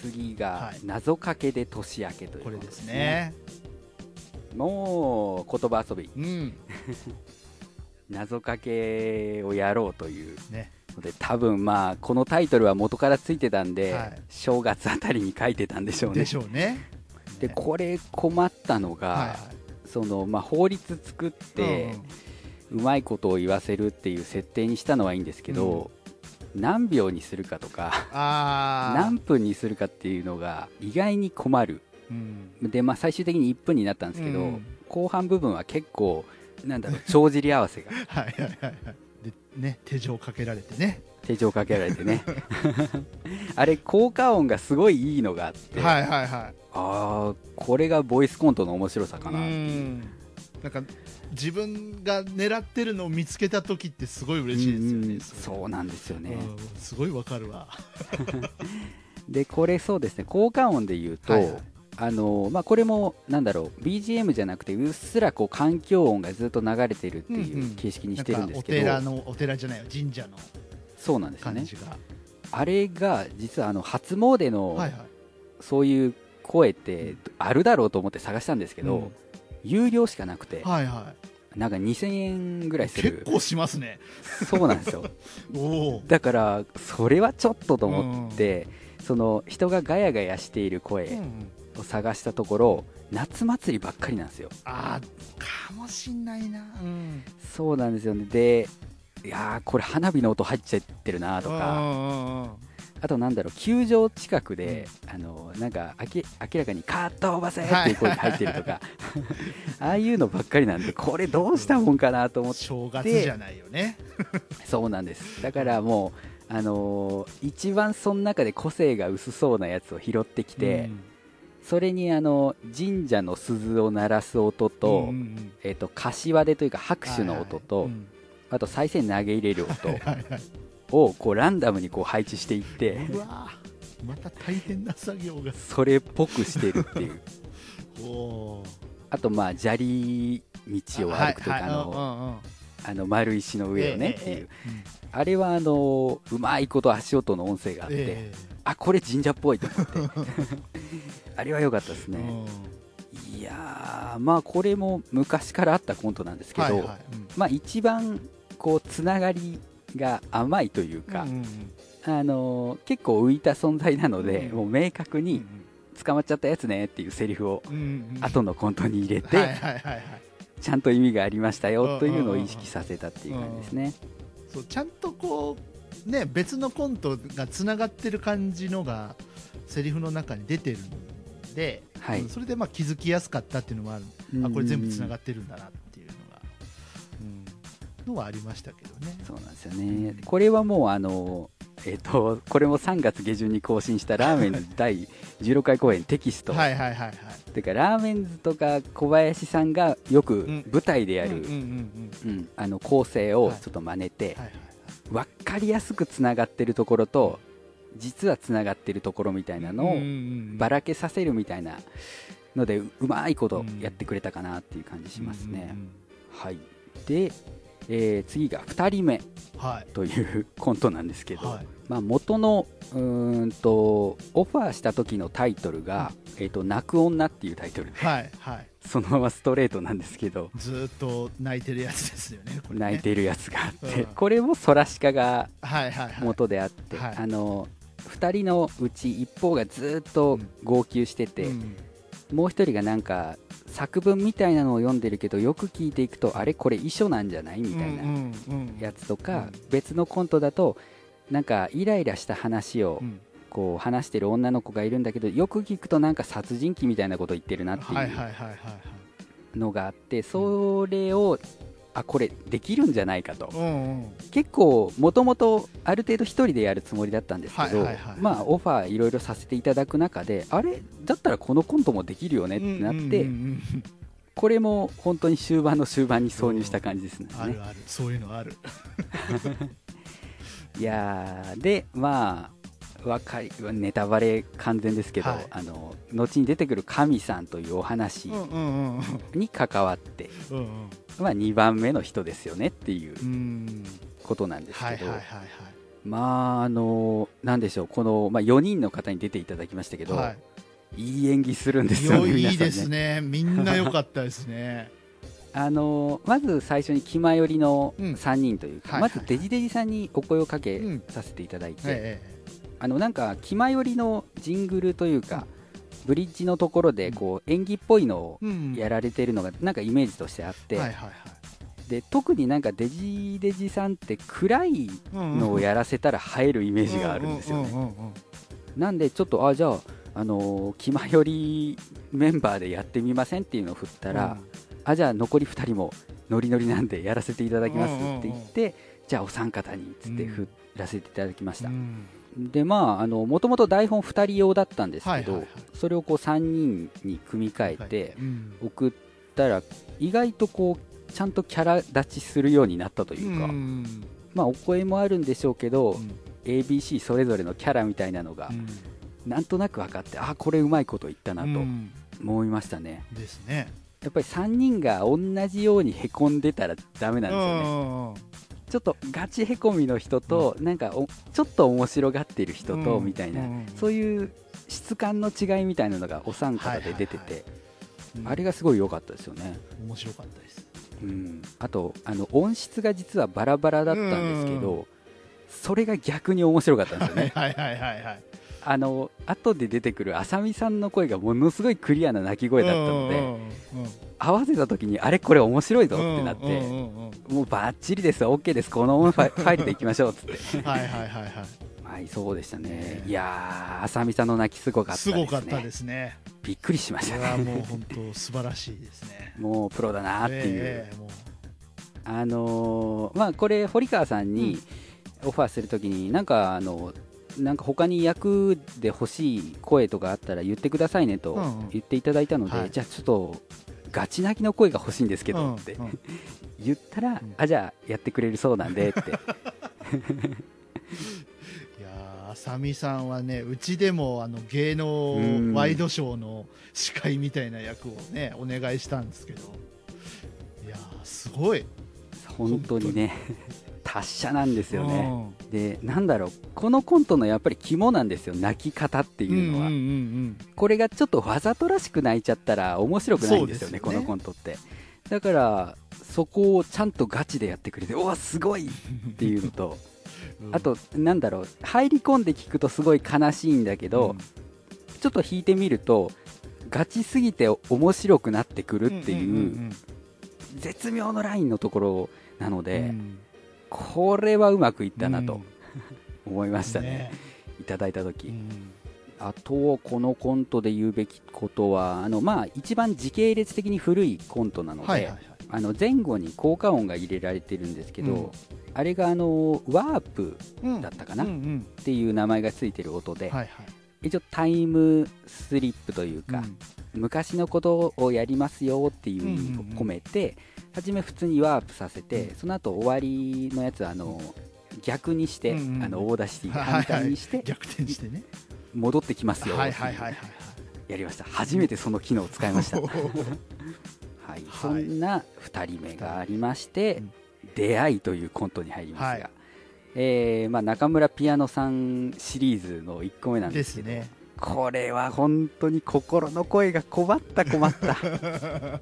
Speaker 1: 次が謎かけで年明けという、ね、
Speaker 3: これですね。
Speaker 1: もう言葉遊び、うん、(laughs) 謎かけをやろうという、ね、ので多分まあこのタイトルは元からついてたんで、はい、正月あたりに書いてたんでしょうね。
Speaker 3: でしょうね
Speaker 1: でこれ困ったのが、はい、そのまあ、法律作って、うまいことを言わせるっていう設定にしたのはいいんですけど、うん、何秒にするかとか何分 (laughs) にするかっていうのが意外に困る、うん、で、まあ、最終的に1分になったんですけど、うん、後半部分は結構なんだろう帳尻合わせが。(laughs)
Speaker 3: はいはいはい、はい、でね手錠かけられてね
Speaker 1: 手錠かけられてね。(laughs) あれ効果音がすごいいいのがあって。
Speaker 3: はいはいはい。
Speaker 1: ああこれがボイスコントの面白さかな
Speaker 3: なんか自分が狙ってるのを見つけた時ってすごい嬉しいですよね
Speaker 1: そうなんですよね。
Speaker 3: すごいわかるわ。(laughs)
Speaker 1: でこれそうですね。効果音で言うと、はいはい、あのまあ、これもなんだろう。BGM じゃなくてうっすらこう環境音がずっと流れてるっていう形式にしてるんですけど、うんうん、お
Speaker 3: 寺のお寺じゃないよ。神社の
Speaker 1: そうなんですね。あれが実はあの初詣の、はいはい、そういう声ってあるだろうと思って探したんですけど、うん、有料しかなくて、はいはい、なんか2000円ぐらいする。
Speaker 3: 結構しますね。
Speaker 1: そうなんですよ。(laughs) だからそれはちょっとと思って、うん、その人がガヤガヤしている声を探したところ、うん、夏祭りばっかりなんですよ。
Speaker 3: あかもしんないな、
Speaker 1: うん、そうなんですよね。でいやこれ花火の音入っちゃってるなとか。あとなんだろう球場近くで、うん、あのなんか明らかにカットオーバーせっていう声が入ってるとか、(laughs) ああいうのばっかりなんでこれどうしたもんかなと思って。
Speaker 3: 正月じゃないよね。(laughs)
Speaker 1: そうなんです。だからもう、あのー、一番その中で個性が薄そうなやつを拾ってきて、うん、それにあの神社の鈴を鳴らす音と,、うんうん、えーと、柏手というか拍手の音と、はいはい。うん、あと再生投げ入れる音をこうランダムにこう配置していって
Speaker 3: うわまた大変な作業が。
Speaker 1: それっぽくしてるっていう。(laughs) あとまあ砂利道を歩くとかのあの丸石の上をねっていう、あれはあのうまいこと足音の音声があって、あこれ神社っぽいと思って。(laughs) あれは良かったですね。いやまあこれも昔からあったコントなんですけど、まあ一番こうつながりが甘いというか、うんうんあの結構浮いた存在なので、うん、もう明確に捕まっちゃったやつねっていうセリフを後のコントに入れて、ちゃんと意味がありましたよというのを意識させたっていう感じですね。
Speaker 3: そうちゃんとこうね別のコントがつながってる感じのがセリフの中に出てるんで、はい、それでまあ気づきやすかったっていうのもある、あこれ全部つながってるんだなのはありましたけどね。
Speaker 1: そうなんですよね。これはもうあのえーと、これも3月下旬に更新したラーメンの第16回公演テキスト。はいはいはいはい。てかラーメンズとか小林さんがよく舞台でやる構成をちょっと真似て、分かりやすくつながってるところと実はつながってるところみたいなのをばらけさせるみたいなのでうまいことやってくれたかなっていう感じしますね。はい。でえー、次が2人目というコントなんですけど、はい、まあ、元のうんとオファーした時のタイトルが「うん、えーと、泣く女」っていうタイトルで、はいはい、そのままストレートなんですけど
Speaker 3: ずっと泣いてるやつですよね、ね、
Speaker 1: 泣いてるやつがあって、うん、これもソラシカが元であって、
Speaker 3: はい。はい
Speaker 1: はい、あの2人のうち一方がずっと号泣してて、うん、もう1人がなんか作文みたいなのを読んでるけどよく聞いていくとあれこれ遺書なんじゃない？みたいなやつとか、別のコントだとなんかイライラした話をこう話してる女の子がいるんだけどよく聞くとなんか殺人鬼みたいなこと言ってるなっていうのがあってそれをあこれできるんじゃないかと、うんうん、結構もともとある程度1人でやるつもりだったんですけど、まあオファーいろいろさせていただく中であれ？だったらこのコントもできるよねってなって、これも本当に終盤の終盤に挿入した感じですね、
Speaker 3: あるある。そういうのある。(laughs)
Speaker 1: いやでまあわかりネタバレ完全ですけど、はい、あの後に出てくる神さんというお話に関わって、うんうん、まあ、2番目の人ですよねっていうことなんですけど、まああのなんでしょうこの、まあ、4人の方に出ていただきましたけど、はい、いい演技するんですよね
Speaker 3: いいですね。みんな良かったですね。(laughs)
Speaker 1: あのまず最初に気前よりの3人というか、うんまずデジデジさんにお声をかけさせていただいて、あのなんか気前よりのジングルというか、ブリッジのところでこう演技っぽいのをやられてるのがなんかイメージとしてあって、で特になんかデジデジさんって暗いのをやらせたら映えるイメージがあるんですよね。なんでちょっとあじゃああの気前よりメンバーでやってみませんっていうのを振ったら、あじゃあ残り2人もノリノリなんでやらせていただきますって言って、じゃあお三方にっつって振らせていただきました。でまあもともと台本2人用だったんですけど、それをこう3人に組み替えて送ったら意外とこうちゃんとキャラ立ちするようになったというか、まあお声もあるんでしょうけど、ABC それぞれのキャラみたいなのが、なんとなく分かってあこれうまいこと言ったなと思いましたね。
Speaker 3: ですね。
Speaker 1: やっぱり3人が同じようにへこんでたらだめなんですよね。ちょっとガチへこみの人と、うん、なんかちょっと面白がっている人と、みたいな、そういう質感の違いみたいなのがお三方で出てて、あれがすごい良かったですよね。
Speaker 3: 面白かったです、
Speaker 1: うん、あとあの音質が実はバラバラだったんですけど、それが逆に面白かったんですよね。
Speaker 3: はいはいはいはい
Speaker 1: あの後で出てくるあさみさんの声がものすごいクリアな鳴き声だったので、合わせた時にあれこれ面白いぞってなって、もうばっちりです OK ですこのファイルでいきましょうっつって
Speaker 3: はいはいはいはい
Speaker 1: はい、そうでしたね。いやー、あさみさんの泣きすごかったですね。
Speaker 3: すごかったですね。
Speaker 1: びっくりしました
Speaker 3: ね。もう本当素晴らしいですね。(laughs)
Speaker 1: もうプロだなっていう。えー、あのー、まあこれ堀川さんにオファーするときに、なんかあのなんか他に役で欲しい声とかあったら言ってくださいねと言っていただいたので、うんうん、じゃあちょっとガチ泣きの声が欲しいんですけどって、うんうん、言ったら、うん、あじゃあやってくれるそうなんでって。(laughs) いや
Speaker 3: あさみさんはねうちでもあの芸能ワイドショーの司会みたいな役をねお願いしたんですけど。いやすごい。
Speaker 1: 本当にね達者なんですよね、でなんだろうこのコントのやっぱり肝なんですよ泣き方っていうのは、うんうんうんうん、これがちょっとわざとらしく泣いちゃったら面白くないんですよね、ね、このコントって。だからそこをちゃんとガチでやってくれておわすごいっていうのと、(laughs) うん、あとなんだろう入り込んで聞くとすごい悲しいんだけど、うん、ちょっと弾いてみるとガチすぎて面白くなってくるっていう絶妙のラインのところなので、うんこれはうまくいったなと、思いましたね、ね。いただいた時、あとこのコントで言うべきことはあの、まあ、一番時系列的に古いコントなので、はいはいはい、あの前後に効果音が入れられてるんですけど、うん、あれがあのワープだったかな、うん。うんうん、っていう名前がついてる音で、はいはい、一応タイムスリップというか、うん、昔のことをやりますよっていう意味を込めて、うんうん。うん初め普通にワープさせて、その後終わりのやつはあの逆にして、うんうん、あの Audacity 反対にして、
Speaker 3: 逆転してね。
Speaker 1: 戻ってきますよ、はいはいはいはい、やりました。初めてその機能を使いました、(laughs) はい、そんな2人目がありまして、出会いというコントに入りますが、はい、えー、まあ、中村ピアノさんシリーズの1個目なんですけど、ね、これは本当に心の声が困った困った (laughs)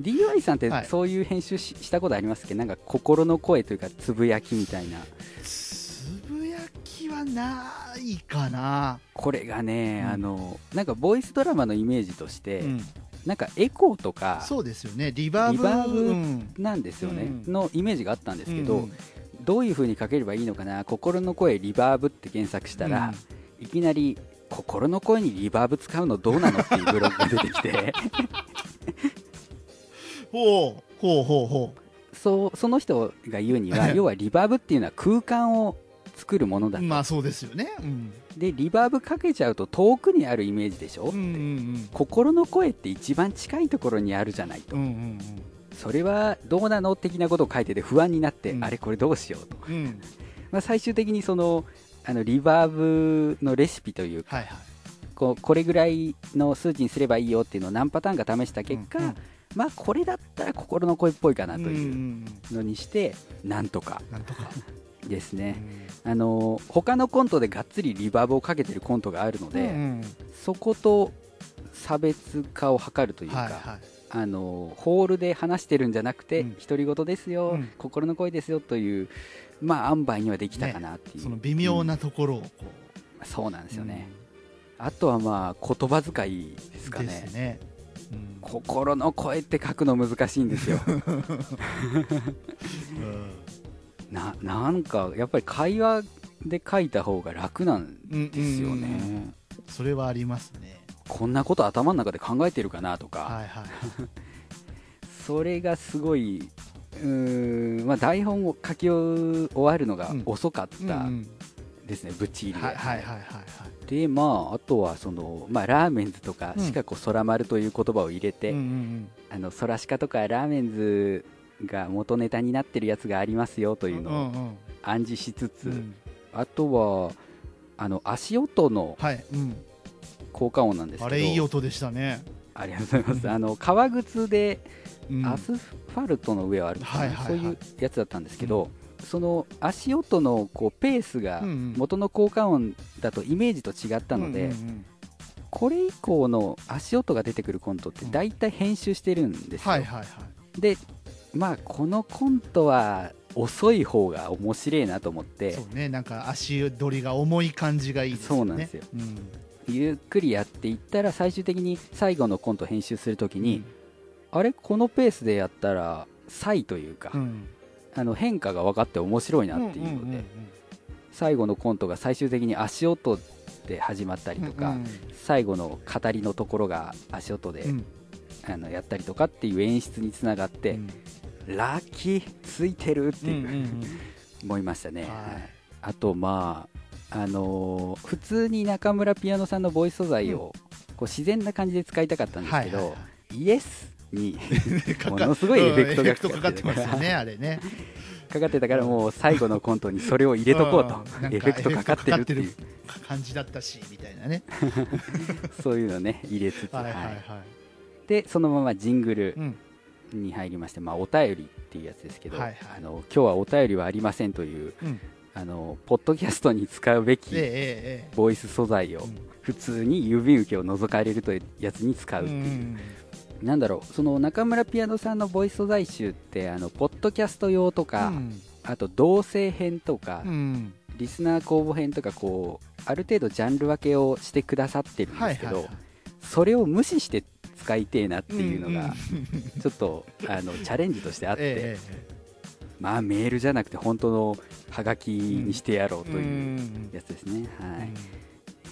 Speaker 1: DY さんってそういう編集し,、したことありますっけ？なんか心の声というかつぶやきみたいな。
Speaker 3: つぶやきはないかな。
Speaker 1: これがね、うん、あのなんかボイスドラマのイメージとして、うん、なんかエコーとか
Speaker 3: そうですよね。リバーブ。
Speaker 1: なんですよね、うん、のイメージがあったんですけど、うん、どういうふうにかければいいのかな？心の声リバーブって検索したら、いきなり心の声にリバーブ使うのどうなのっていうブログが出てきて
Speaker 3: ほうほうほうほ
Speaker 1: う。そうその人が言うには (laughs) 要はリバーブっていうのは空間を作るものだ
Speaker 3: まあそうですよね、うん、
Speaker 1: でリバーブかけちゃうと遠くにあるイメージでしょ、うんうんうん、心の声って一番近いところにあるじゃないと、うんうんうん、それはどうなの？的なことを書いてて不安になって、うん、あれこれどうしようと、うん、まあ最終的にそのあのリバーブのレシピというか、はいはい、こうこれぐらいの数値にすればいいよっていうのを何パターンか試した結果、うんうん、まあこれだったら心の声っぽいかなというのにして、うんうん、なんとか。(laughs) ですね、うん、あの他のコントでがっつりリバーブをかけてるコントがあるので、うんうん、そこと差別化を図るというか、はいはい。あのホールで話してるんじゃなくて独り、言ですよ、うん、心の声ですよというまあ塩梅にはできたかなっていう、ね、
Speaker 3: その微妙なところをこう、
Speaker 1: うん、そうなんですよね、うん、あとはまあ言葉遣いですかね、ね。うん、心の声って書くの難しいんですよ。(laughs) ななんかやっぱり会話で書いた方が楽なんですよね、うんうん、
Speaker 3: それはありますね。
Speaker 1: こんなこと頭の中で考えてるかなとか、はいはい、それがすごいうんまあ、台本を書き終わるのが遅かったですね、ぶっちぎりで。はいはいはいはい、で、まあ、あとはその、まあ、ラーメンズとか、しかこ空丸という言葉を入れて、うんうんうん、あの空しかとかラーメンズが元ネタになってるやつがありますよというのを暗示しつつ、うん。うん、あとはあの足音の効果音なんですけど、
Speaker 3: あれいい音でしたね。
Speaker 1: ありがとうございます、あの革靴でアスファルトの上を歩く、はいはい、そういうやつだったんですけど、うん、その足音のこうペースが元の効果音だとイメージと違ったので、これ以降の足音が出てくるコントって大体編集してるんですよ、はいはいはい、でまあこのコントは遅い方が面白いなと思って
Speaker 3: そうねなんか足取りが重い感じがいいですね。
Speaker 1: そうなんですよ、うん、ゆっくりやっていったら最終的に最後のコント編集するときに、うん。あれ？このペースでやったら差異というか、うん、あの変化が分かって面白いなっていうので、最後のコントが最終的に足音で始まったりとか、うんうん、最後の語りのところが足音で、うん、あのやったりとかっていう演出につながって、うん、ラッキーついてるっていう、(laughs) 思いましたね、はい、あとまああのー、普通に中村ピアノさんのボイス素材を、こう自然な感じで使いたかったんですけど、イエスに (laughs) ものすごいエフェクトが
Speaker 3: かかってますよねあれね。
Speaker 1: かかってたからもう最後のコントにそれを入れとこうと、エフェクトかかってるっていう。
Speaker 3: 感じだったしみたいなね
Speaker 1: そういうのね入れつつ、はいはいはいでそのままジングルに入りまして、まあ、お便りっていうやつですけど、はいはい、あの今日はお便りはありませんという、うん、あのポッドキャストに使うべきボイス素材を普通に郵便受けを覗かれるというやつに使うっていう、うんなんだろうその中村ピアノさんのボイス素材集ってあのポッドキャスト用とか、うん、あと同性編とか、うん、リスナー公募編とかこうある程度ジャンル分けをしてくださってるんですけど、はいはいはい、それを無視して使いてえなっていうのが、ちょっとあのチャレンジとしてあって、えまあメールじゃなくて本当のハガキにしてやろうというやつですね。は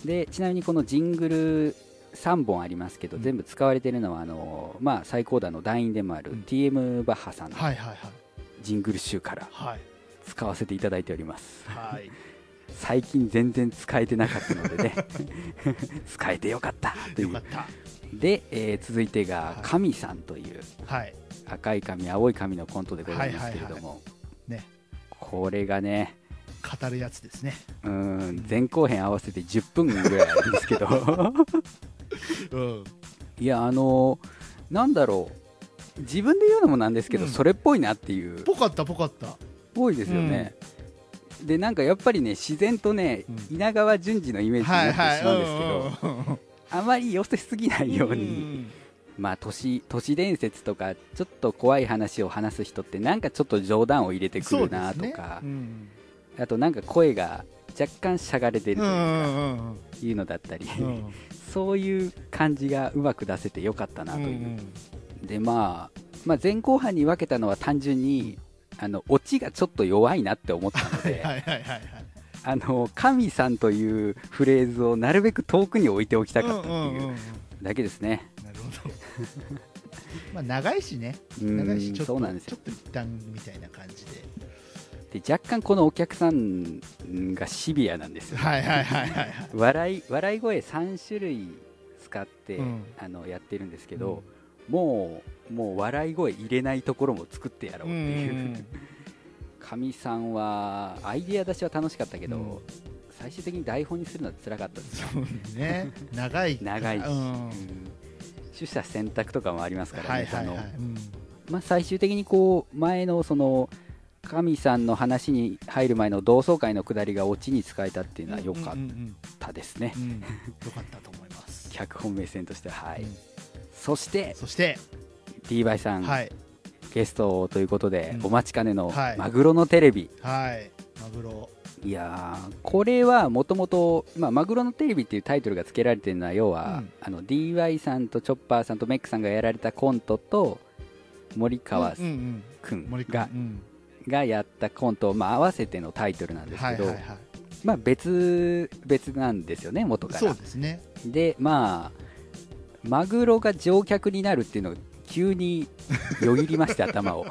Speaker 1: い、でちなみにこのジングル3本ありますけど、全部使われているのはあの、まあ、最高段の団員でもある TM バッハさんのジングル集から使わせていただいております、はい、(laughs) 最近全然使えてなかったのでね。(laughs) 使えてよかった。という。で、えー、続いてが神さんという、はい、赤い髪青い髪のコントでございますけれども、ね、これがね
Speaker 3: 語るやつですね。
Speaker 1: うん前後編合わせて10分ぐらいあるんですけど (laughs) うん、いやあのー、なんだろう。自分で言うのもなんですけど、うん、それっぽいなっていう。
Speaker 3: ぽかったぽかった。
Speaker 1: ぽいですよね、でなんかやっぱりね自然とね、うん、稲川淳二のイメージになってしまうんですけど、あまり寄せすぎないように、まあ都市都市伝説とかちょっと怖い話を話す人ってなんかちょっと冗談を入れてくるなとか、ね。うん、あとなんか声が若干しゃがれてるというか、いうのだったり、そういう感じがうまく出せてよかったなという、でまあ、まあ前後半に分けたのは単純にあのオチがちょっと弱いなって思ったので (laughs) あの神さんというフレーズをなるべく遠くに置いておきたかったっていうだけですね。なるほど。(laughs)
Speaker 3: まあ長いしね、長いしちょっとそうなんですよ。ちょっと一旦みたいな感じで。
Speaker 1: で若干このお客さんがシビアなんですよ、はいはいはいはい、笑い笑い声3種類使って、うん、あのやってるんですけど、うん、もうもう笑い声入れないところも作ってやろうっていう。かみ、うん、さんはアイデア出しは楽しかったけど、最終的に台本にするのは辛かったですよ
Speaker 3: ね。(laughs) 長い。
Speaker 1: 長いし、取捨選択とかもありますからね、はいはいはい、まあ、最終的にこう前のその神さんの話に入る前の同窓会のくだりがオチに使えたっていうのは良かったですね。
Speaker 3: 良、かったと思います。
Speaker 1: 脚本目線としてはい。うん、そして
Speaker 3: そして
Speaker 1: DY さん、はい、ゲストということで、うん、お待ちかねのマグロのテレビ。
Speaker 3: はい、マグロ。
Speaker 1: いやこれはもともと「マグロのテレビ」っていうタイトルが付けられてるのは要は、うん、あの DY さんとチョッパーさんとメックさんがやられたコントと森川君ががやったコントを、まあ、合わせてのタイトルなんですけど、はいはいはい、まあ、別別なんですよね元から。
Speaker 3: そうですね。
Speaker 1: でまあマグロが乗客になるっていうのが急によぎりまして (laughs) 頭を。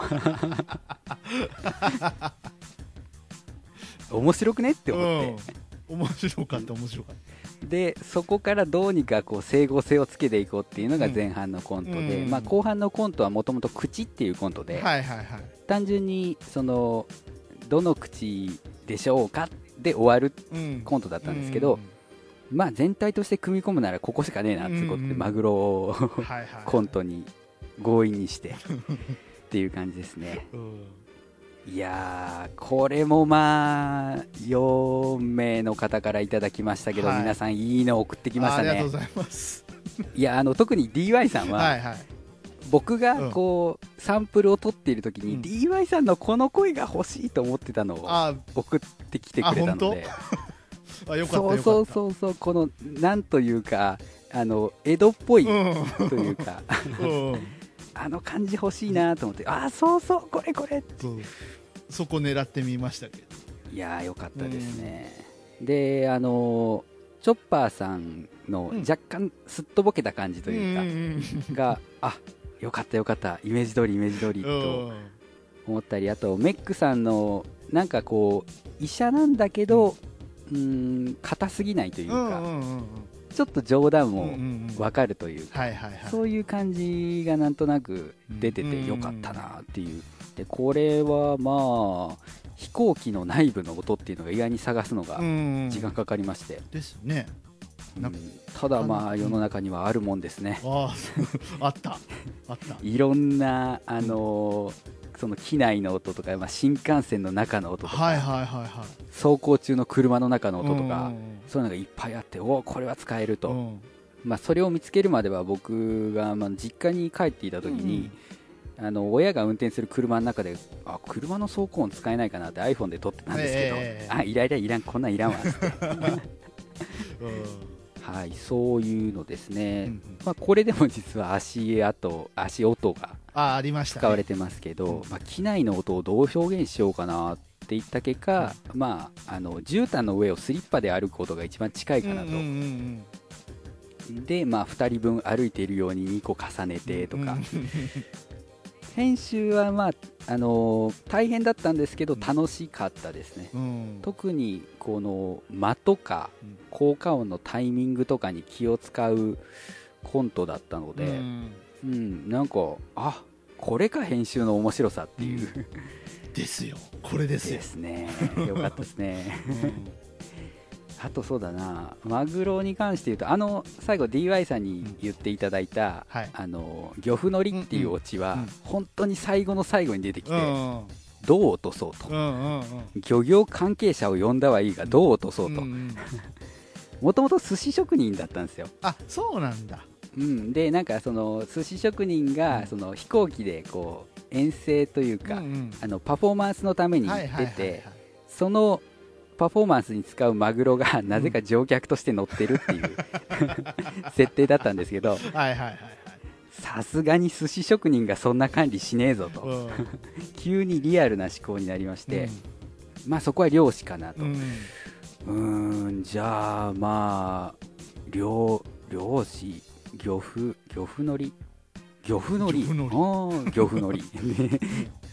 Speaker 1: 面白くねって思って、
Speaker 3: うん、面白かった面白かった
Speaker 1: でそこからどうにかこう整合性をつけていこうっていうのが前半のコントで、うん、まあ、後半のコントはもともと口っていうコントで、はいはいはい、単純にそのどの口でしょうかで終わるコントだったんですけど、うん、まあ、全体として組み込むならここしかねえなってことで、マグロをコントに強引にしてっていう感じですね。いやこれもまあ4名の方からいただきましたけど、はい、皆さんいいの送ってきましたね。
Speaker 3: ありがとうございます。
Speaker 1: いやあの特に DY さんは、はいはい、僕がこう、うん、サンプルを取っている時に、うん、DY さんのこの声が欲しいと思ってたのを送ってきてくれたので。(laughs) そうそうそうそうこのなんというかあの江戸っぽいというか、うん (laughs) あの感じ欲しいなと思って。ああそうそうこれこれ。
Speaker 3: そこ狙ってみましたけど。
Speaker 1: いやーよかったですね、うん、であのチョッパーさんの若干すっとぼけた感じというか、があよかったよかった。イメージ通りイメージ通りと思ったりあとメックさんのなんかこう医者なんだけどうん。硬すぎないというか、ちょっと冗談も分かるというか、そういう感じがなんとなく出ててよかったなっていう、でこれはまあ飛行機の内部の音っていうのが意外に探すのが時間かかりまして、
Speaker 3: ですね、
Speaker 1: うん、ただまあ世の中にはあるもんですね、
Speaker 3: あ (laughs) あった。あった。(laughs)
Speaker 1: いろんなあのーその機内の音とか、まあ、新幹線の中の音とか、はいはいはいはい、走行中の車の中の音とか、そういうのがいっぱいあっておこれは使えると、まあ、それを見つけるまでは僕が、まあ、実家に帰っていた時に、あの親が運転する車の中であ車の走行音使えないかなって iPhone で撮ってたんですけど、えー、あいらいらいらんこんなんいらんわって。(laughs) はい、そういうのですね、うんうん、まあ、これでも実は足跡足音が使われてますけど、まあ、機内の音をどう表現しようかなっていった結果、うん、まあ、あの絨毯の上をスリッパで歩くことが一番近いかなと、うんうんうん、で、まあ、2人分歩いているように2個重ねてとか、編集はまああのー、大変だったんですけど楽しかったですね、うん、特にこの間とか効果音のタイミングとかに気を使うコントだったので、うん、うん、なんかあこれか編集の面白さっていう、
Speaker 3: ですよ。これですよ。
Speaker 1: ですね。(laughs) よかったですね、あとそうだな。マグロに関して言うとあの最後 DY さんに言っていただいた、うん。はい、あの漁夫のりっていうオチは、本当に最後の最後に出てきて、どう落とそうと、
Speaker 3: うんうんうん
Speaker 1: 漁業関係者を呼んだはいいがどう落とそうと。(laughs) もともと寿司職人だったんですよ、
Speaker 3: あそうなんだ
Speaker 1: うん、でなんかその寿司職人がその飛行機でこう遠征というか、
Speaker 3: うんうん。
Speaker 1: あのパフォーマンスのために出てそのパフォーマンスに使うマグロがなぜか乗客として乗ってるっていう (laughs) 設定だったんですけど
Speaker 3: はいはいはいはい。
Speaker 1: さすがに寿司職人がそんな管理しねえぞと。
Speaker 3: うん。(laughs)
Speaker 1: 急にリアルな思考になりまして、まあそこは漁師かなと、
Speaker 3: う
Speaker 1: んじゃあまあ漁漁師漁夫漁夫のり？漁夫のり？
Speaker 3: 漁夫のり。(laughs)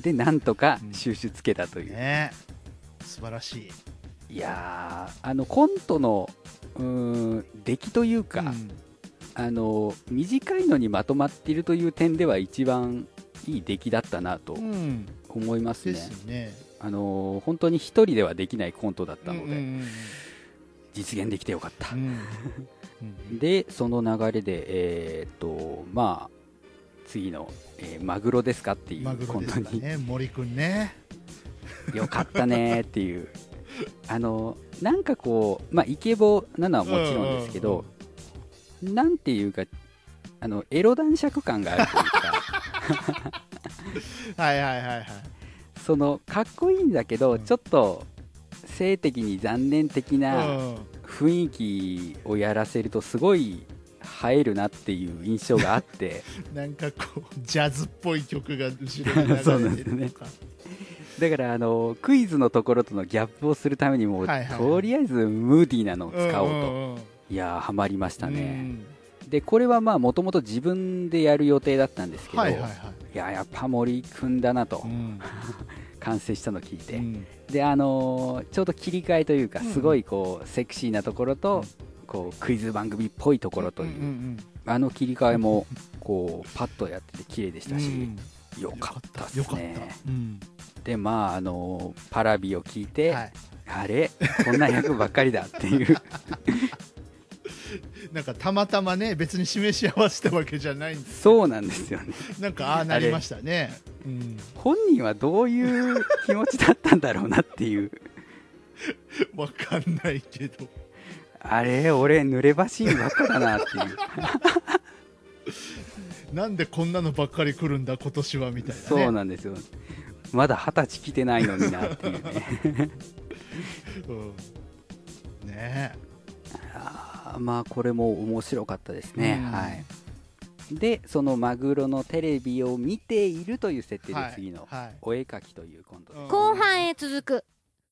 Speaker 1: ででなんとか収集つけたという、
Speaker 3: ね。素晴らしい。
Speaker 1: いやーあのコントのうーん出来というか、
Speaker 3: うん。
Speaker 1: あの短いのにまとまっているという点では一番いい出来だったなと
Speaker 3: うん。
Speaker 1: 思いますね、
Speaker 3: ですね。
Speaker 1: あの本当に一人ではできないコントだったので、
Speaker 3: うんうん
Speaker 1: 実現できてよかった。
Speaker 3: う、んうん
Speaker 1: でその流れでえーっとまあ次の、えーマグロですかっていう
Speaker 3: マグロ
Speaker 1: コントに、
Speaker 3: ですかね森くんね。
Speaker 1: よかったねっていう。(laughs) あのなんかこうまあイケボなのはもちろんですけど、なんていうかあのエロ男爵感があるというか。(laughs)
Speaker 3: はいはいはいはい。
Speaker 1: そのかっこいいんだけど、
Speaker 3: うん。
Speaker 1: ちょっと性的に残念的な
Speaker 3: うん
Speaker 1: 雰囲気をやらせるとすごい映えるなっていう印象があって。(laughs)
Speaker 3: なんかこうジャズっぽい曲が後ろに
Speaker 1: そうな
Speaker 3: 流れて
Speaker 1: んですね。だからあのクイズのところとのギャップをするためにも、
Speaker 3: はいはいはい。
Speaker 1: とりあえずムーディーなのを使おうと、
Speaker 3: んんん。
Speaker 1: いやーハマりました
Speaker 3: う
Speaker 1: ね、
Speaker 3: ん。
Speaker 1: でこれはまあもともと自分でやる予定だったんですけど、
Speaker 3: はいはいはい。
Speaker 1: いややっぱ森君だなと、
Speaker 3: うん。(laughs)
Speaker 1: 完成したのを聞いて、
Speaker 3: うん
Speaker 1: であのーちょうど切り替えというか、
Speaker 3: うん。
Speaker 1: すごいこうセクシーなところと、こうクイズ番組っぽいところという、あの切り替えもこうパッとやってて綺麗でしたし、
Speaker 3: うん。
Speaker 1: よかったっすね。
Speaker 3: うん。
Speaker 1: でまああのーパラビを聞いて、
Speaker 3: はい。
Speaker 1: あれ？こんな役ばっかりだっていう (laughs)
Speaker 3: なんかたまたまね別に示し合わせたわけじゃないんです
Speaker 1: そうなんですよね。
Speaker 3: なんかああなりましたね。うん。
Speaker 1: 本人はどういう気持ちだったんだろうなっていう。(laughs)
Speaker 3: わかんないけど。
Speaker 1: あれ俺濡ればしいばっかだなっていう。(laughs)
Speaker 3: なんでこんなのばっかり来るんだ今年はみたいなね。
Speaker 1: そうなんですよ。まだ二十歳来てないのになっていうね。
Speaker 3: うん。ね
Speaker 1: あーまあこれも面白かったですね、
Speaker 3: うん。
Speaker 1: はい。でそのマグロのテレビを見ているという設定で
Speaker 3: はい。
Speaker 1: 次の
Speaker 3: はい。
Speaker 1: お絵描きというコントです、
Speaker 3: うん
Speaker 4: 後半へ続く